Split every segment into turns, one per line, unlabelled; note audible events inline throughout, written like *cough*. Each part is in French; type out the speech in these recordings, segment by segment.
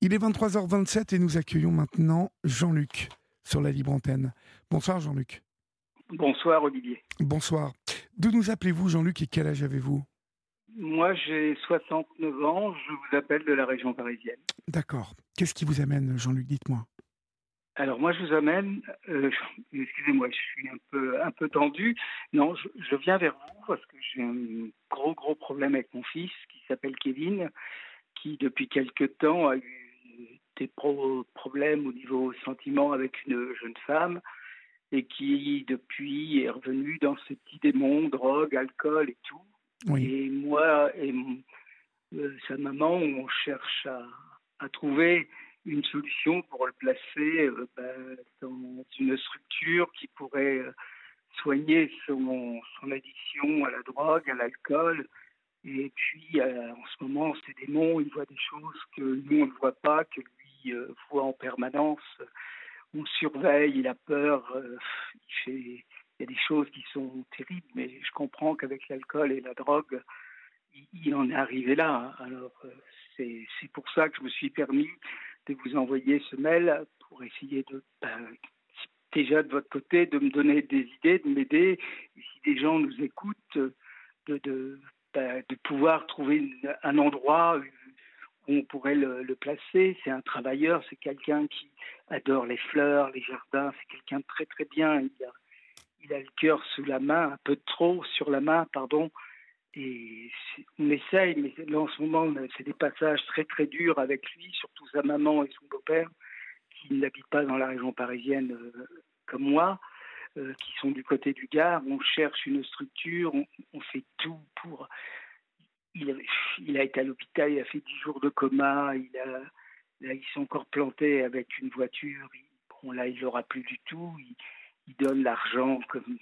Il est 23h27 et nous accueillons maintenant Jean-Luc sur la libre antenne. Bonsoir Jean-Luc.
Bonsoir Olivier.
Bonsoir. D'où nous appelez-vous Jean-Luc et quel âge avez-vous?
Moi j'ai 69 ans, je vous appelle de la région parisienne.
D'accord. Qu'est-ce qui vous amène Jean-Luc Dites-moi?
Alors moi je vous amène, euh, excusez-moi, je suis un peu un peu tendu. Non, je, je viens vers vous parce que j'ai un gros gros problème avec mon fils qui s'appelle Kevin, qui depuis quelque temps a eu des problèmes au niveau sentiment avec une jeune femme et qui depuis est revenu dans ce petit démon, drogue, alcool et tout. Et moi et euh, sa maman, on cherche à, à, trouver une solution pour le placer euh, ben, dans une structure qui pourrait euh, soigner son, son addiction à la drogue, à l'alcool. Et puis, en ce moment, ces démons, ils voient des choses que nous, on ne voit pas, que euh, voit en permanence. On surveille, il a peur, euh, il, y a des choses qui sont terribles, mais je comprends qu'avec l'alcool et la drogue, il, en est arrivé là. Alors, euh, c'est pour ça que je me suis permis de vous envoyer ce mail pour essayer de, ben, déjà de votre côté, de me donner des idées, de m'aider. Si des gens nous écoutent, de, de, ben, de pouvoir trouver un endroit, on pourrait le, placer. C'est un travailleur, c'est quelqu'un qui adore les fleurs, les jardins, c'est quelqu'un très très bien. Il a, le cœur sous la main, un peu trop sur la main, pardon. Et on essaye, mais là en ce moment, c'est des passages très très durs avec lui, surtout sa maman et son beau-père, qui n'habitent pas dans la région parisienne euh, comme moi, euh, qui sont du côté du Gard. On cherche une structure, on fait tout pour il, a été à l'hôpital, il a fait 10 jours de coma, il a, là, il s'est encore planté avec une voiture. là, il n'aura plus du tout. Il, donne l'argent comme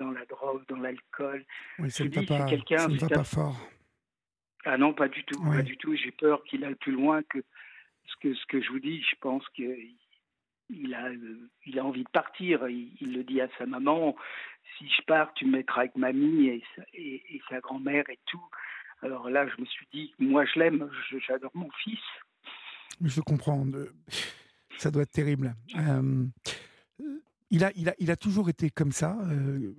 dans la drogue, dans l'alcool.
Oui, c'est quelqu'un. Ça ne va pas fort.
Ah non, pas du tout, pas du tout. J'ai peur qu'il aille plus loin que ce que ce que je vous dis. Je pense qu'il il a, il a envie de partir. Il, il, le dit à sa maman si je pars, tu me mettras avec mamie et, et, et sa grand-mère et tout. Alors là, je me suis dit, moi je l'aime, j'adore mon fils.
Je comprends. Ça doit être terrible. Euh, il, a, il, a, il a toujours été comme ça euh...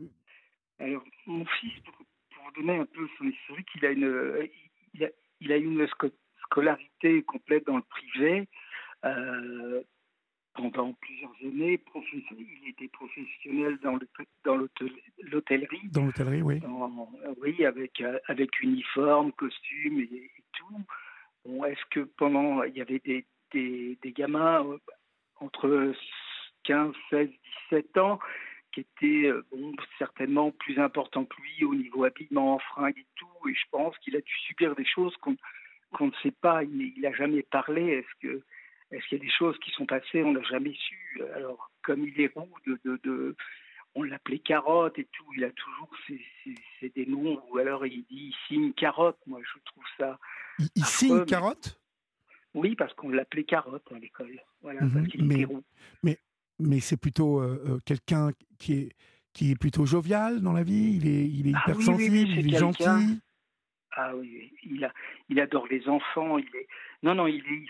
Alors, mon fils, pour, pour, vous donner un peu son historique, il a une, il a, il a une scolarité complète dans le privé. Euh, pendant plusieurs années. Il était professionnel dans l'hôtellerie.
Dans l'hôtellerie, oui.
oui, avec, euh, avec uniforme, costume et, tout. Bon, Est-ce que pendant, il y avait des, des, des gamins euh, entre 15, 16, 17 ans qui étaient euh, bon, certainement plus importants que lui au niveau habillement, fringues et tout. Et je pense qu'il a dû subir des choses qu'on qu'on ne sait pas. Il n'a jamais parlé. Est-ce que est-ce qu'il y a des choses qui sont passées On n'a jamais su. Alors, comme il est roux, de, de, de on l'appelait carotte et tout, il a toujours ses, des noms, ou alors il dit ici une carotte. Moi, je trouve ça.
Ici une carotte?
Oui, parce qu'on l'appelait carotte à l'école. Voilà, mhm, parce qu'il
mais,
était roux.
Mais, mais c'est plutôt euh, euh, quelqu'un qui est, qui est plutôt jovial dans la vie, il est, il est ah hypersensible, il est gentil.
Ah oui, il, a, il adore les enfants. Il est... Non, non, il est,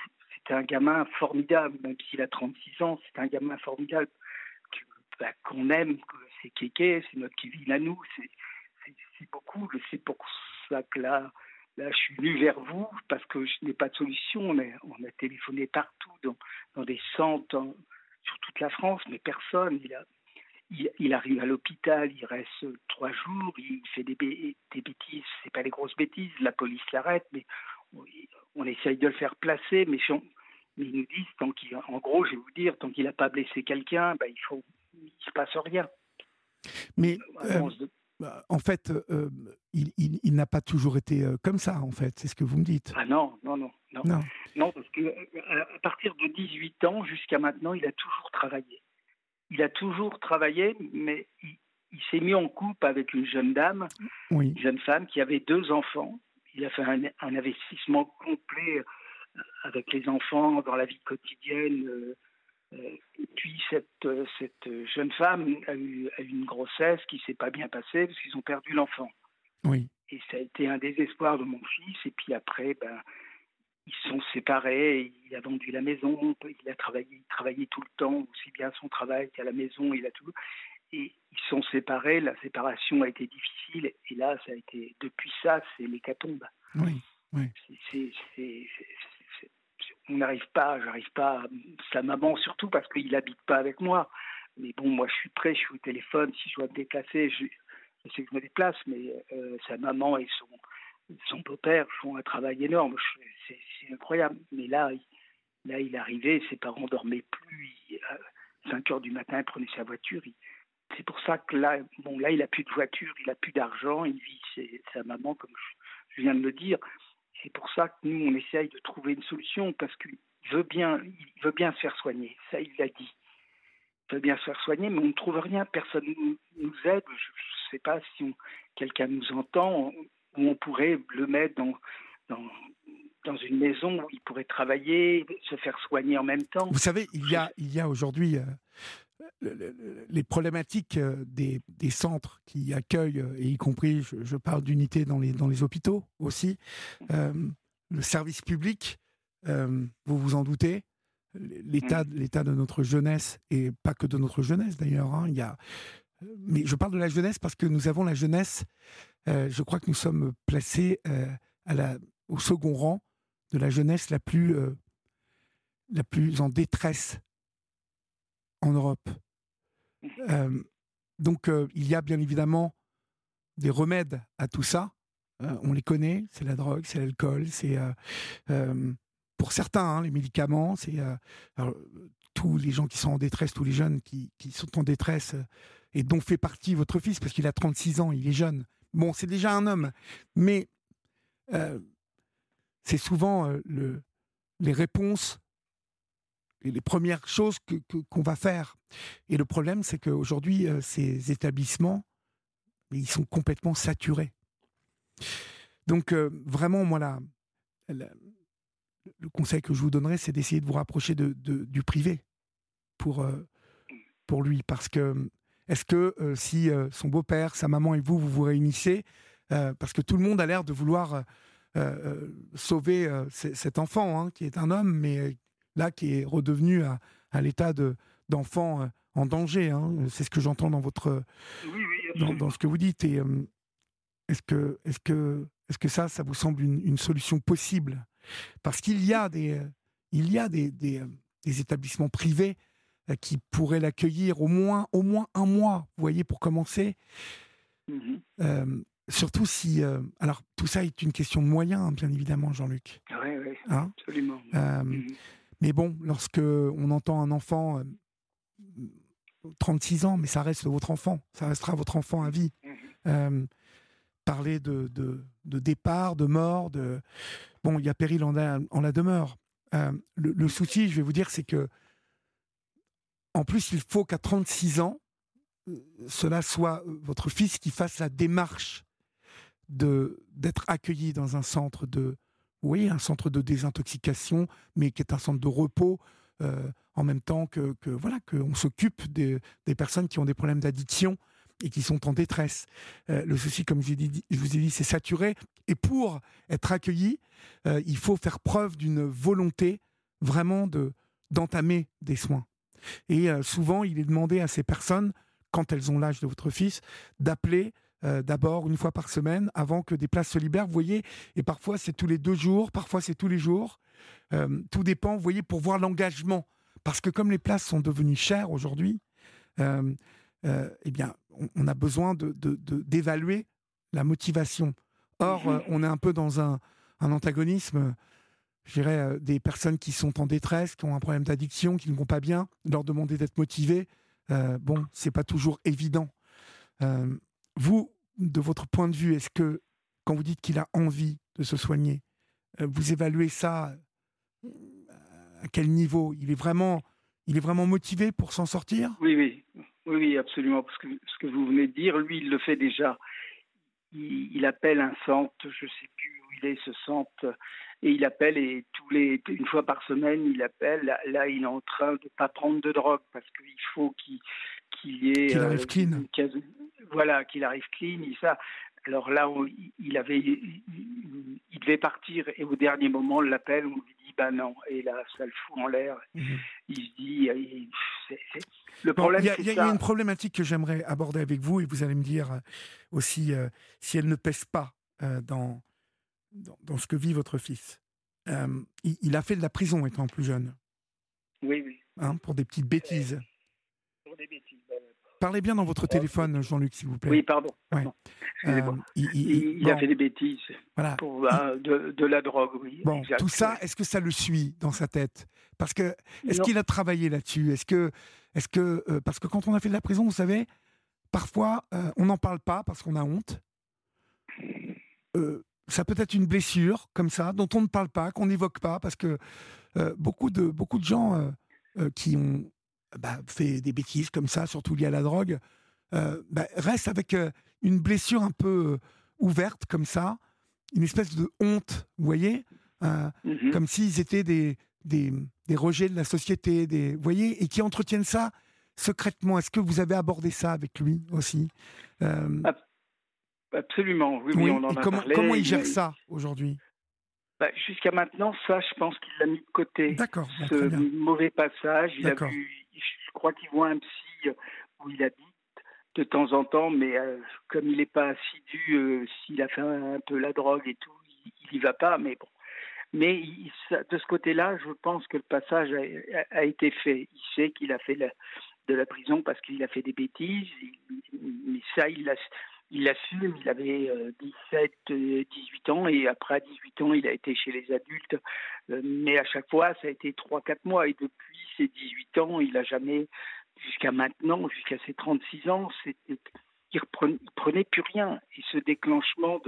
c'est un gamin formidable, même s'il a 36 ans, c'est un gamin formidable bah, qu'on aime, c'est Kéké, c'est notre Kevin à nous, c'est beaucoup, c'est pour ça que là, là, je suis venu vers vous parce que je n'ai pas de solution. On a, on a téléphoné partout, dans, des centres, sur toute la France, mais personne. Il, il, arrive à l'hôpital, il reste trois jours, il fait des, des bêtises, c'est pas des grosses bêtises, la police l'arrête, mais on essaye de le faire placer, mais, mais ils nous disent, tant qu'il, en gros, je vais vous dire, tant qu'il n'a pas blessé quelqu'un, ben, il faut, il se passe rien.
Mais euh, bah, en fait, euh, il, il, n'a pas toujours été euh, comme ça, en fait, c'est ce que vous me dites.
Ah non, non, non, non, non. parce que à partir de 18 ans jusqu'à maintenant, il a toujours travaillé. Il a toujours travaillé, mais il, il s'est mis en couple avec une jeune dame, oui. une jeune femme qui avait deux enfants il a fait un, un, investissement complet euh, avec les enfants dans la vie quotidienne. Euh, euh, puis cette, cette jeune femme a eu, a eu une grossesse qui s'est pas bien passée parce qu'ils ont perdu l'enfant.
Oui.
Et ça a été un désespoir de mon fils. Et puis après, ben, ils sont séparés, il a vendu la maison, il a travaillé, tout le temps, aussi bien son travail qu'à la maison, il a tout. Et ils sont séparés, la séparation a été difficile, et là, ça a été, depuis ça, c'est l'hécatombe.
Oui, oui.
on n'arrive pas, j'arrive pas, sa maman surtout parce qu'il n'habite pas avec moi. Mais bon, moi je suis prêt, je suis au téléphone, si je dois me déplacer, je, sais que je me déplace, mais euh, sa maman et son, son beau-père font un travail énorme, c'est incroyable. Mais là, là, il arrivait, ses parents dormaient plus, à 5 heures du matin, il prenait sa voiture, c'est pour ça que là, bon, là, il a plus de voiture, il a plus d'argent, il vit sa maman, comme je viens de le dire. C'est pour ça que nous, on essaye de trouver une solution parce qu'il veut bien, il veut bien se faire soigner. Ça, il l'a dit. Il veut bien se faire soigner, mais on ne trouve rien. Personne ne nous aide. Je ne sais pas si quelqu'un nous entend, où on pourrait le mettre dans, dans, dans une maison où il pourrait travailler, se faire soigner en même temps.
Vous savez, il y a, il y a aujourd'hui euh, les problématiques euh, des, des, centres qui accueillent, euh, et y compris, je, parle d'unités dans les, dans les hôpitaux aussi, euh, le service public, vous vous en doutez, l'état l'état de notre jeunesse, et pas que de notre jeunesse d'ailleurs, hein, il y a, mais je parle de la jeunesse parce que nous avons la jeunesse, je crois que nous sommes placés à la, au second rang de la jeunesse la plus, la plus en détresse en Europe. Euh, donc euh, il y a bien évidemment des remèdes à tout ça. Euh, on les connaît, c'est la drogue, c'est l'alcool, c'est pour certains hein, les médicaments, c'est tous les gens qui sont en détresse, tous les jeunes qui, qui sont en détresse et dont fait partie votre fils parce qu'il a 36 ans, il est jeune. Bon, c'est déjà un homme, mais c'est souvent le, les réponses les premières choses qu'on va faire. Et le problème, c'est qu'aujourd'hui, euh, ces établissements, ils sont complètement saturés. Donc, euh, vraiment, moi, là, le conseil que je vous donnerais, c'est d'essayer de vous rapprocher de, du privé pour, euh, pour lui. Parce que, est-ce que si son beau-père, sa maman et vous, vous vous réunissez, parce que tout le monde a l'air de vouloir sauver cet enfant, hein, qui est un homme, mais là, qui est redevenu à, à l'état d'enfant euh, en danger. Hein. C'est ce que j'entends dans votre dans, ce que vous dites. Et euh, est-ce que est-ce que est-ce que ça, ça vous semble une, solution possible? Parce qu'il y a des euh, il y a des, des, établissements privés qui pourraient l'accueillir au moins au moins un mois. Vous voyez, pour commencer. Mm-hmm. surtout si. alors, tout ça est une question de moyens, hein, bien évidemment, Jean-Luc.
Oui, oui, hein? absolument.
Mm-hmm. Mais bon, lorsque on entend un enfant, 36 euh, ans, mais ça reste votre enfant, ça restera votre enfant à vie. Mhm. Euh, parler de, de, départ, de mort, de bon, il y a péril en la, en la demeure. Euh, le, souci, je vais vous dire, c'est que en plus, il faut qu'à 36 ans, cela soit votre fils qui fasse la démarche de d'être accueilli dans un centre de oui, un centre de désintoxication, mais qui est un centre de repos, euh, en même temps que, voilà qu'on s'occupe des, personnes qui ont des problèmes d'addiction et qui sont en détresse. Euh, le souci, comme je, vous ai dit, c'est saturé. Et pour être accueilli, euh, il faut faire preuve d'une volonté vraiment de d'entamer des soins. Et souvent, il est demandé à ces personnes, quand elles ont l'âge de votre fils, d'appeler euh, d'abord une fois par semaine avant que des places se libèrent. Vous voyez, et parfois c'est tous les deux jours, parfois c'est tous les jours. Euh, tout dépend, vous voyez, pour voir l'engagement. Parce que comme les places sont devenues chères aujourd'hui, euh, eh bien, on, a besoin d'évaluer de, la motivation. Or, mhm. on est un peu dans un, antagonisme je dirais, des personnes qui sont en détresse, qui ont un problème d'addiction, qui ne vont pas bien, leur demander d'être motivés, euh, bon, c'est pas toujours évident. Vous, de votre point de vue, est-ce que quand vous dites qu'il a envie de se soigner, euh, vous évaluez ça euh, à quel niveau? Il est vraiment, il est vraiment motivé pour s'en sortir?
Oui, oui, oui, absolument. Parce que ce que vous venez de dire, lui, il le fait déjà. Il, appelle un centre, je ne sais plus où il est, ce centre, et il appelle et tous les une fois par semaine, il appelle. Là, il est en train de pas prendre de drogue parce qu'il faut qu'il qu'il y ait
qu'il arrive clean
voilà, qu'il arrive clean, ça. Alors là, il avait, il devait partir et au dernier moment, on l'appelle, on lui dit bah non. Et là, ça le fout en l'air. Mhm. Il se dit,
le problème. Il y, a une problématique que j'aimerais aborder avec vous et vous allez me dire aussi si elle ne pèse pas dans, dans, ce que vit votre fils. il, a fait de la prison étant plus jeune.
Oui, oui.
Hein, pour des petites bêtises. Pour des bêtises. Ben, Parlez bien dans votre téléphone, Jean-Luc, s'il vous plaît.
Oui, pardon. Euh, il, a fait des bêtises. Voilà. Pour, bah, de, la drogue, oui.
Bon, tout ça, est-ce que ça le suit dans sa tête? Parce que est-ce qu'il a travaillé là-dessus? Est-ce que, est-ce que, euh, parce que quand on a fait de la prison, vous savez, parfois euh, on n'en parle pas parce qu'on a honte. ça peut être une blessure comme ça dont on ne parle pas, qu'on n'évoque pas, parce que beaucoup de beaucoup de gens qui ont bah, fait des bêtises comme ça, surtout liées à la drogue, euh, bah, restent avec euh, une blessure un peu euh, ouverte comme ça, une espèce de honte, vous voyez mhm. Comme s'ils étaient des, des, des, rejets de la société, des, vous voyez Et qui entretiennent ça secrètement. Est-ce que vous avez abordé ça avec lui aussi
Absolument, oui, on en a
comment,
parlé.
Comment il gère ça aujourd'hui?
Bah, Jusqu'à maintenant, ça, je pense qu'il l'a mis de côté.
D'accord.
Ce mauvais passage, il a vu je crois qu'il voit un psy où il habite de temps en temps, mais euh, comme il n'est pas assidu, euh, s'il a fait un, peu la drogue et tout, il n'y va pas, mais bon. Mais de ce côté-là, je pense que le passage a, été fait. Il sait qu'il a fait de la prison parce qu'il a fait des bêtises, mais ça, il l'a il assume, il avait 17, euh, 18 ans et après 18 ans, il a été chez les adultes. mais à chaque fois, ça a été 3-4 mois et depuis ses 18 ans, il n'a jamais, jusqu'à maintenant, jusqu'à ses 36 ans, il ne prenait plus rien. Et ce déclenchement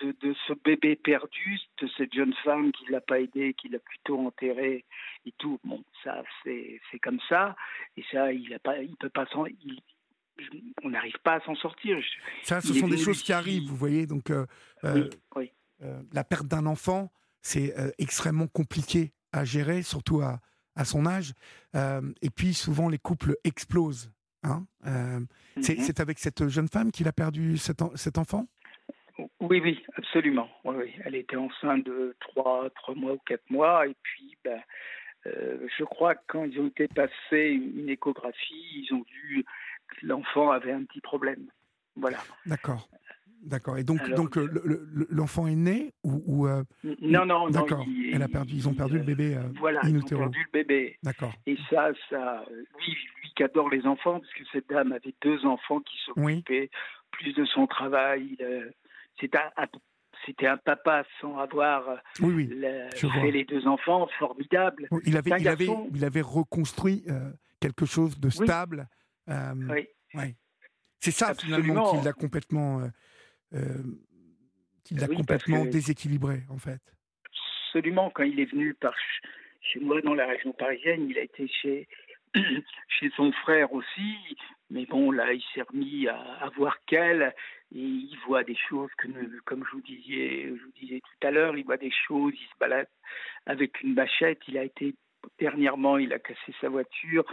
de, ce bébé perdu, de cette jeune femme qui ne l'a pas aidé, qui l'a plutôt enterré et tout, bon, ça, c'est, comme ça. Et ça, il ne peut pas s'en. On n'arrive pas à s'en sortir.
Ça, ce sont des choses qui arrivent, vous voyez. Donc, euh, euh, euh, la perte d'un enfant, c'est extrêmement compliqué à gérer, surtout à, à son âge. Et puis souvent les couples explosent. Hein mhm. C'est avec cette jeune femme qu'il a perdu cet, cet enfant?
Oui, oui, absolument. Oui, Elle était enceinte de 3, 3 mois ou 4 mois. Et puis, ben, je crois que quand ils ont été passés une échographie, ils ont vu que l'enfant avait un petit problème. Voilà.
D'accord. D'accord. Et donc, donc euh, l'enfant est né ou,
euh, Non, non,
D'accord. Elle a perdu. Ils ont perdu le bébé. Euh,
voilà. Ils ont perdu le bébé.
D'accord.
Et ça, ça, lui, lui qui adore les enfants, parce que cette dame avait deux enfants qui s'occupaient plus de son travail. C'était un, papa sans avoir
oui,
fait les deux enfants, formidable.
il avait, il avait, il avait reconstruit quelque chose de stable.
Oui.
Ouais. C'est ça finalement qui l'a complètement euh, qu'il a complètement déséquilibré, en fait.
Absolument. Quand il est venu par chez moi dans la région parisienne, il a été chez, *clears throat* chez son frère aussi. Mais bon, là, il s'est remis à, voir qu'elle. Et il voit des choses que, comme je vous disais, je vous disais tout à l'heure, il voit des choses, il se balade avec une bâchette. Il a été dernièrement, il a cassé sa voiture.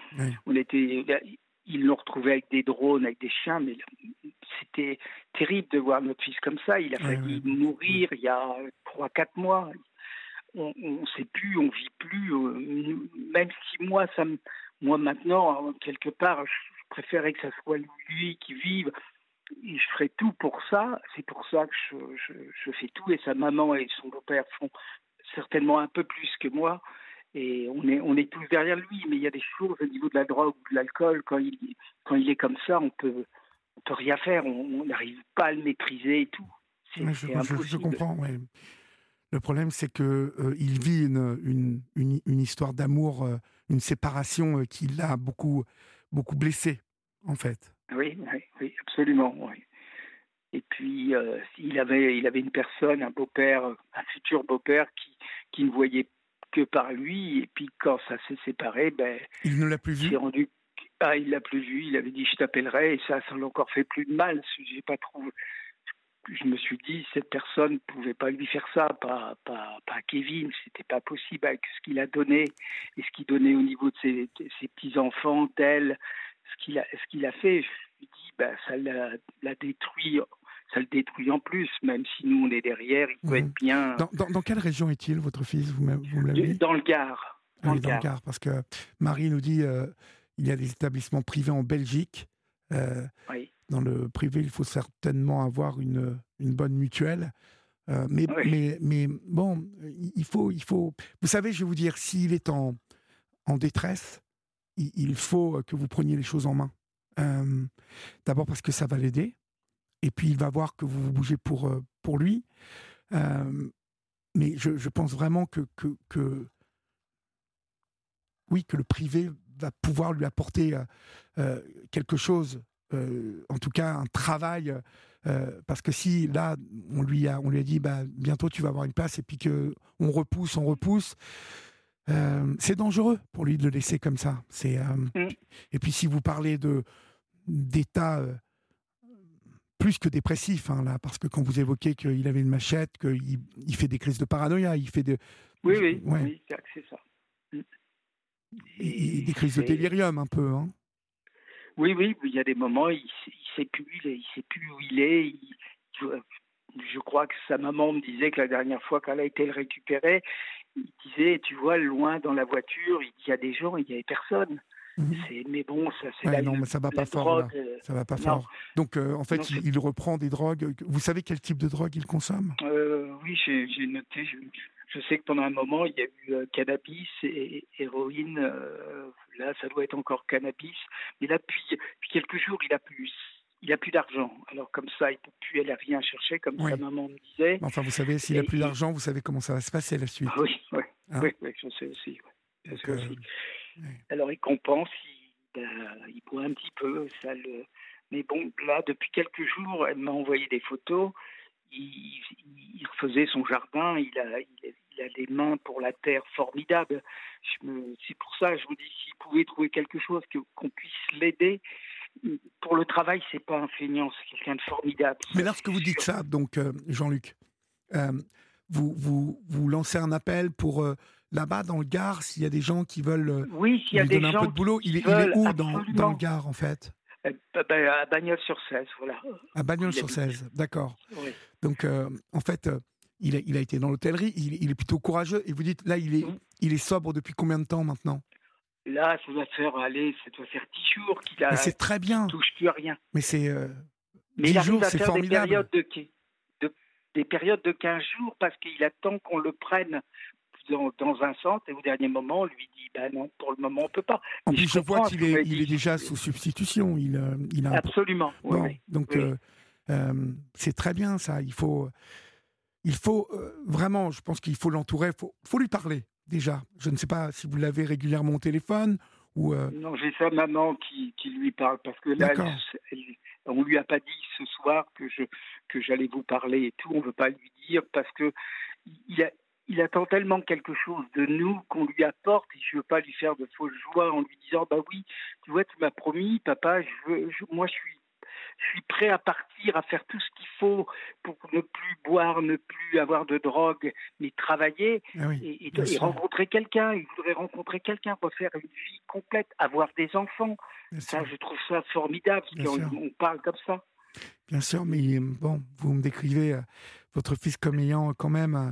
On était, ils l'ont retrouvé avec des drones, avec des chiens, mais c'était terrible de voir notre fils comme ça. Il a failli mourir il y a 3-4 mois. On ne sait plus, on vit plus. Euh, même si moi, ça moi maintenant, quelque part, je préférais que ça soit lui qui vive. Et je ferai tout pour ça. C'est pour ça que je, je, fais tout. Et sa maman et son beau-père font certainement un peu plus que moi et on est, on est tous derrière lui, mais il y a des choses au niveau de la drogue ou de l'alcool, quand il, quand il est comme ça, on peut, on peut rien faire, on n'arrive pas à le maîtriser et tout.
je, je, comprends, Le problème, c'est qu'il euh, il vit une, une, une, histoire d'amour, euh, une séparation euh, qui l'a beaucoup, beaucoup blessé, en fait.
Oui, oui, oui absolument. Oui. Et puis, il, avait, il avait une personne, un beau-père, un futur beau-père qui, qui ne voyait que par lui. Et puis quand ça s'est séparé, ben,
il ne l'a plus vu.
rendu. Ah, il l'a plus vu. Il avait dit je t'appellerai et ça, ça l'a encore fait plus de mal. J'ai pas trop. Je me suis dit cette personne ne pouvait pas lui faire ça, pas pas, pas Kevin. C'était pas possible avec ce qu'il a donné et ce qu'il donnait au niveau de ses, ses petits enfants, d'elle, ce qu'il a ce qu'il a fait. Je me suis dit ben ça l'a détruit ça le détruit en plus, même si nous on est derrière, il peut être bien.
Dans, dans- dans quelle région est-il, votre fils? Vous vous me l'avez dit?
Dans le Gard.
Ah
Dans
oui,
le
dans le
Gard.
Gard, parce que Marie nous dit euh, il y a des établissements privés en Belgique. Euh,
Oui.
dans le privé, il faut certainement avoir une, une bonne mutuelle. Euh, mais,
Oui.
mais, mais bon, il faut, il faut. Vous savez, je vais vous dire, s'il est en, en détresse, il, il faut que vous preniez les choses en main. Euh, D'abord parce que ça va l'aider, et puis il va voir que vous vous bougez pour, euh, pour lui. Euh, mais je, je pense vraiment que, que, que- oui, que le privé va pouvoir lui apporter euh, euh, quelque chose, euh, en tout cas un travail, parce que si là on lui a, on lui a dit bah, bientôt tu vas avoir une place et puis que on repousse, on repousse, c'est dangereux pour lui de le laisser comme ça. C'est
Mm.
et puis si vous parlez de d'état plus que dépressif hein, là, parce que quand vous évoquez qu'il avait une machette, qu'il il fait des crises de paranoïa, il fait de
Oui, oui,
ouais,
oui, c'est c'est ça.
Et- et des crises de délirium un peu. Hein.
Oui, oui, il y a des moments, il ne sait plus, il, il sait plus où il est. il- je, crois que sa maman me disait que la dernière fois qu'elle a été le récupérer, il disait, tu vois, loin dans la voiture, il y a des gens, il n'y avait personne. C'est, mais bon, ça, c'est
Ouais,
la,
non, mais ça va
la
pas fort. là. Ça va pas
Non.
fort. Donc, euh, en fait,
Non,
il, reprend des drogues. Vous savez quel type de drogue il consomme?
Euh, oui, j'ai noté. Je, je sais que pendant un moment, il y a eu euh, cannabis et héroïne. euh, là, ça doit être encore cannabis. Mais là, depuis, depuis quelques jours, il a plus. Il a plus d'argent. Alors comme ça, il peut plus aller rien chercher, comme
Oui.
sa maman me disait.
Enfin, vous savez, s'il a
Et
plus d'argent, vous savez comment ça va se passer la suite.
Ah oui, oui,
Hein
oui, oui, je sais aussi.
Donc,
sais
euh,
aussi. Alors il compense, ben, il boit un petit peu, ça le. Mais bon, là, depuis quelques jours, elle m'a envoyé des photos. Il, il- refaisait son jardin, il a, il, a, des mains pour la terre formidables. C'est pour ça, je vous dis, s'il pouvait trouver quelque chose qu'on puisse l'aider. Pour le travail, c'est pas un feignant, c'est quelqu'un de formidable.
Mais lorsque vous dites ça, donc, euh, Jean-Luc, euh, vous, vous, vous lancez un appel pour euh, là-bas, dans le Gard, s'il y a des gens qui veulent euh,
Oui, s'il y a
lui
des
donner un peu de boulot. Il est, il où dans, le Gard, en fait?
Euh, ben, à Bagnols-sur-Cèze, voilà.
À
Il
Bagnols-sur-Cèze, d'accord.
Oui.
Donc, euh, en fait, il, a, il a été dans l'hôtellerie, il, il est plutôt courageux. Et vous dites, là, il est, il est sobre depuis combien de temps maintenant?
Là, ça doit faire, allez, ça doit faire 10 jours qu'il a
c'est très bien.
touche plus à rien.
Mais c'est. euh,
Mais
10
il arrive
jours, c'est formidable.
des périodes de, qui- de- des périodes de 15 jours parce qu'il attend qu'on le prenne dans, dans un centre et au dernier moment, on lui dit ben non, pour le moment, on peut pas.
En
Mais
plus,
je
je vois qu'il est, il déjà sous substitution. Il, euh, il a
Absolument. oui,
Bon,
oui.
donc
oui.
euh, euh, c'est très bien ça. Il faut, il faut euh, vraiment, je pense qu'il faut l'entourer. Il faut, faut lui parler déjà. Je ne sais pas si vous l'avez régulièrement au téléphone ou. euh,
Non, j'ai sa maman qui, qui lui parle parce que là, elle- on lui a pas dit ce soir que je que j'allais vous parler et tout. On veut pas lui dire parce que il a il attend tellement quelque chose de nous qu'on lui apporte et je veux pas lui faire de fausses joies en lui disant bah oui tu vois tu m'as promis papa je veux je- moi je suis je suis prêt à partir à faire tout ce qu'il faut pour ne plus boire ne plus avoir de drogue mais travailler
ah oui,
et, rencontrer quelqu'un, il voudrait rencontrer quelqu'un, refaire une vie complète, avoir des enfants.
bien
Ça,
sûr,
je trouve ça formidable, qu'on on parle comme ça.
bien sûr, mais euh, bon, vous me décrivez euh, votre fils comme ayant quand même euh,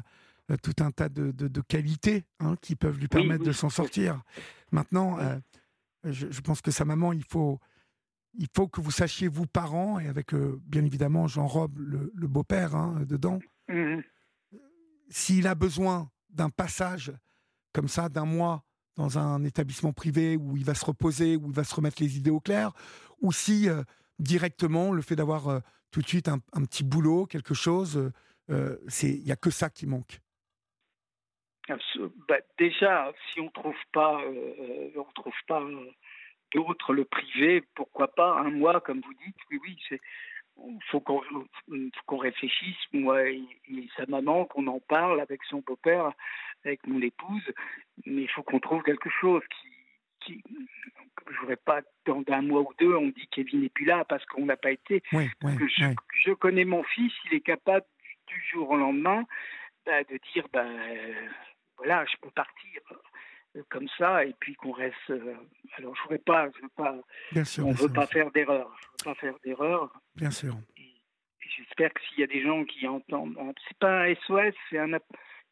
tout un tas de, de- de qualités hein, qui peuvent lui permettre
oui,
de s'en sortir. Maintenant, euh, je, je pense que sa maman, il faut, il faut que vous sachiez, vous parents, et avec euh, bien évidemment Jean Robe, le, le beau-père, hein, dedans,
Mhm.
s'il a besoin d'un passage comme ça, d'un mois dans un établissement privé où il va se reposer, où il va se remettre les idées au clair, ou si euh, directement le fait d'avoir euh, tout de suite un, un petit boulot, quelque chose, euh, euh, c'est il y a que ça qui manque.
Bah, déjà, si on trouve pas, euh, on trouve pas euh, d'autres le privé, pourquoi pas un mois, comme vous dites. Oui, oui, c'est. Faut qu'on réfléchisse, moi et, et sa maman, qu'on en parle avec son beau-père, avec mon épouse. Mais il faut qu'on trouve quelque chose qui, qui je voudrais pas dans un mois ou deux, on dit Kevin n'est plus là parce qu'on n'a pas été.
Oui, oui,
que je,
oui.
je connais mon fils, il est capable du, jour au lendemain bah, de dire bah, voilà, je peux partir euh, comme ça et puis qu'on reste. euh, alors je voudrais pas, je veux pas,
Bien sûr,
on
bien
veut
sûr,
pas faire d'erreur, je veux pas faire d'erreur.
bien sûr.
J'espère que s'il y a des gens qui entendent, c'est pas un SOS, c'est un,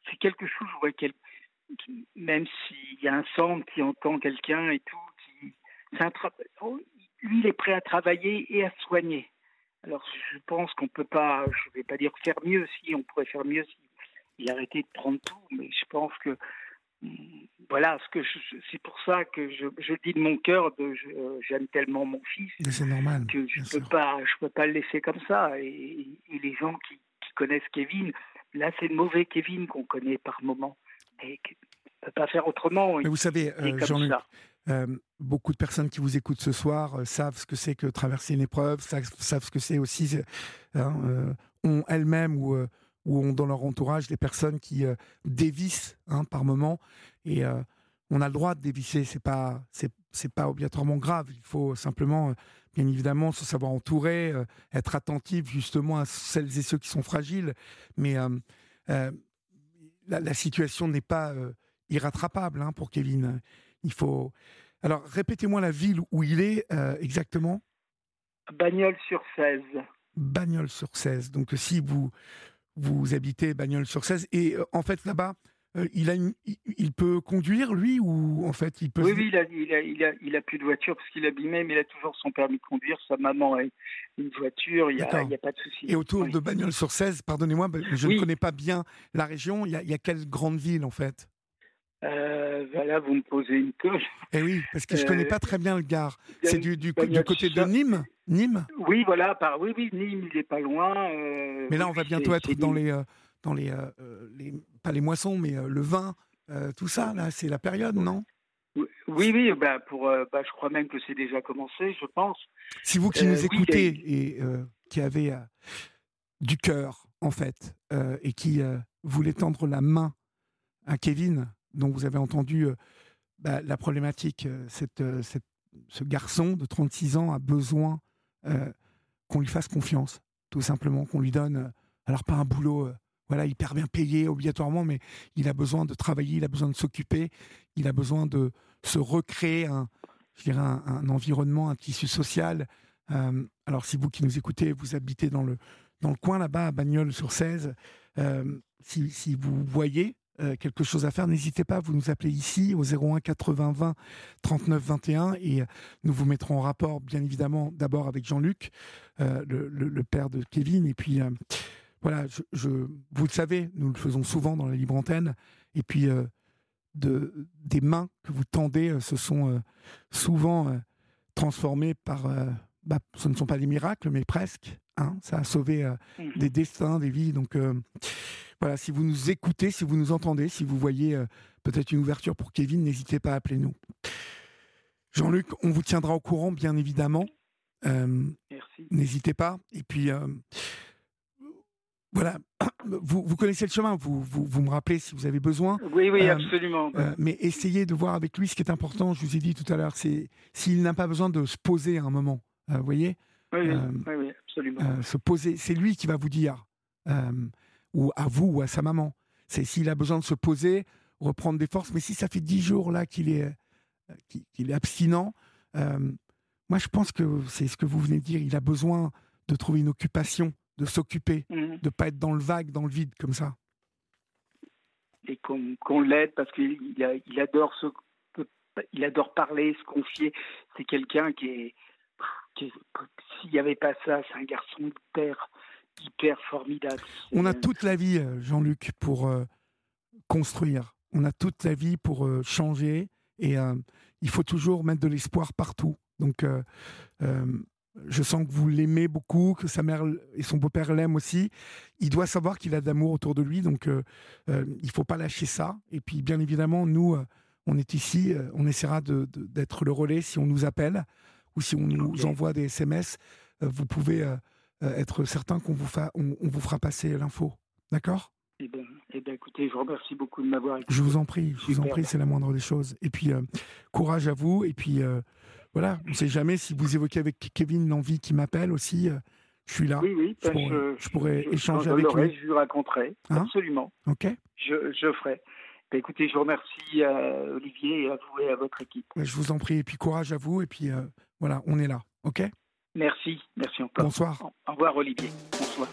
c'est quelque chose, quel, même s'il y a un centre qui entend quelqu'un et tout, qui, un oh, lui, il est prêt à travailler et à soigner. Alors, je pense qu'on peut pas, je vais pas dire faire mieux, si on pourrait faire mieux si il arrêtait de prendre tout, mais je pense que voilà, ce que c'est pour ça que je, je, dis de mon cœur, de, j'aime tellement mon fils
c'est normal,
que je peux pas, je peux pas le laisser comme ça. Et, les gens qui, connaissent Kevin, là c'est le mauvais Kevin qu'on connaît par moment et ne peut pas faire autrement.
Mais vous savez, euh, Jean-Luc, euh, beaucoup de personnes qui vous écoutent ce soir euh, savent ce que c'est que traverser une épreuve, savent, savent ce que c'est aussi hein, ont elles-mêmes ou ou ont dans leur entourage des personnes qui euh, dévissent hein, par moment. Et euh, on a le droit de dévisser, c'est pas c'est pas obligatoirement grave. Il faut simplement, euh, bien évidemment, se savoir entourer, être attentif justement à celles et ceux qui sont fragiles. Mais la, situation n'est pas irrattrapable hein, pour Kevin. Il faut. Alors, répétez-moi la ville où il est exactement.
Bagnols sur 16.
Bagnols sur 16. Donc, si vous vous habitez Bagnols-sur 16 et euh, en fait là-bas, euh, il, a il peut conduire lui ou en fait il peut.
Oui, oui il, a, il, a, il, a, plus de voiture parce qu'il abîmé, mais il a toujours son permis de conduire. Sa maman a une voiture, il n'y a, a, pas de souci.
Et autour de Bagnols-sur 16, pardonnez-moi, je ne connais pas bien la région. Il y a, il y a quelle grande ville en fait?
Euh, voilà, vous me posez une coche.
Eh oui, parce que je ne connais pas très bien le Gard. C'est du, du, du, côté de Nîmes? Nîmes?
Oui, voilà, par, oui, oui, Nîmes, il n'est pas loin. Euh,
mais là, on va bientôt être dans les, euh, dans les, les, pas les moissons, mais le vin, tout ça, là, c'est la période, non?
Oui, oui, bah pour, bah, je crois même que c'est déjà commencé, je pense.
Si vous qui nous écoutez et qui avez du cœur, en fait, et qui voulez tendre la main à Kevin, dont vous avez entendu bah, la problématique, cette, cette, ce garçon de 36 ans a besoin euh, qu'on lui fasse confiance, tout simplement, qu'on lui donne, euh, alors pas un boulot euh, voilà, hyper bien payé obligatoirement, mais il a besoin de travailler, il a besoin de s'occuper, il a besoin de se recréer un, je dirais un, environnement, un tissu social. alors si vous qui nous écoutez, vous habitez dans le, dans le coin là-bas, à Bagnols sur 16, si, si, vous voyez euh, quelque chose à faire, n'hésitez pas, vous nous appelez ici au 01 80 20 39 21 et euh, nous vous mettrons en rapport, bien évidemment, d'abord avec Jean-Luc, euh, le, père de Kevin, et puis voilà, je, vous le savez, nous le faisons souvent dans la libre antenne, et puis de, des mains que vous tendez se sont souvent transformées par, bah, ce ne sont pas des miracles, mais presque, hein, ça a sauvé mmh des destins, des vies, donc voilà, si vous nous écoutez, si vous nous entendez, si vous voyez euh, peut-être une ouverture pour Kevin, n'hésitez pas à appeler nous. Jean-Luc, on vous tiendra au courant, bien évidemment.
Euh, Merci.
N'hésitez pas. Et puis, euh, voilà, *coughs* vous, vous, connaissez le chemin, vous, vous, me rappelez si vous avez besoin.
Oui, oui, absolument.
mais essayez de voir avec lui ce qui est important, je vous ai dit tout à l'heure, c'est s'il n'a pas besoin de se poser à un moment, vous voyez
oui, oui, oui, absolument.
se poser, c'est lui qui va vous dire ou à vous ou à sa maman. C'est s'il a besoin de se poser, reprendre des forces. Mais si ça fait dix jours là qu'il est, euh, qu'il est abstinent, euh, moi je pense que c'est ce que vous venez de dire. Il a besoin de trouver une occupation, de s'occuper, mhm. de ne pas être dans le vague, dans le vide comme ça.
Et qu'on l'aide parce qu'il il adore se, il adore parler, se confier. C'est quelqu'un qui est, s'il n'y avait pas ça, c'est un garçon hyper hyper formidable.
On a toute la vie, euh, Jean-Luc, pour euh, construire. On a toute la vie pour euh, changer. Et il faut toujours mettre de l'espoir partout. Donc, je sens que vous l'aimez beaucoup, que sa mère et son beau-père l'aiment aussi. Il doit savoir qu'il a d'amour autour de lui. Donc, il ne faut pas lâcher ça. Et puis, bien évidemment, nous, on est ici. on essaiera d'être le relais si on nous appelle ou si on nous envoie des SMS. vous pouvez euh, être certain qu'on vous, on, vous fera passer l'info. D'accord?
Eh bien, eh ben, écoutez, je vous remercie beaucoup de m'avoir écouté.
Je vous en prie, je vous en prie, c'est la moindre des choses. Et puis, euh, courage à vous. Et puis, euh, voilà, on ne sait jamais si vous évoquez avec Kevin l'envie qui m'appelle aussi. je suis là.
Oui, oui,
je, pourrais, je, pourrais, échanger avec lui.
Je lui raconterai, hein? absolument.
Ok.
Je, je ferai. Ben, écoutez, je vous remercie, Olivier, et à vous et à votre équipe.
Je vous en prie. Et puis, courage à vous. Et puis, voilà, on est là. OK?
Merci, merci encore.
Bonsoir.
Au revoir Olivier. Bonsoir.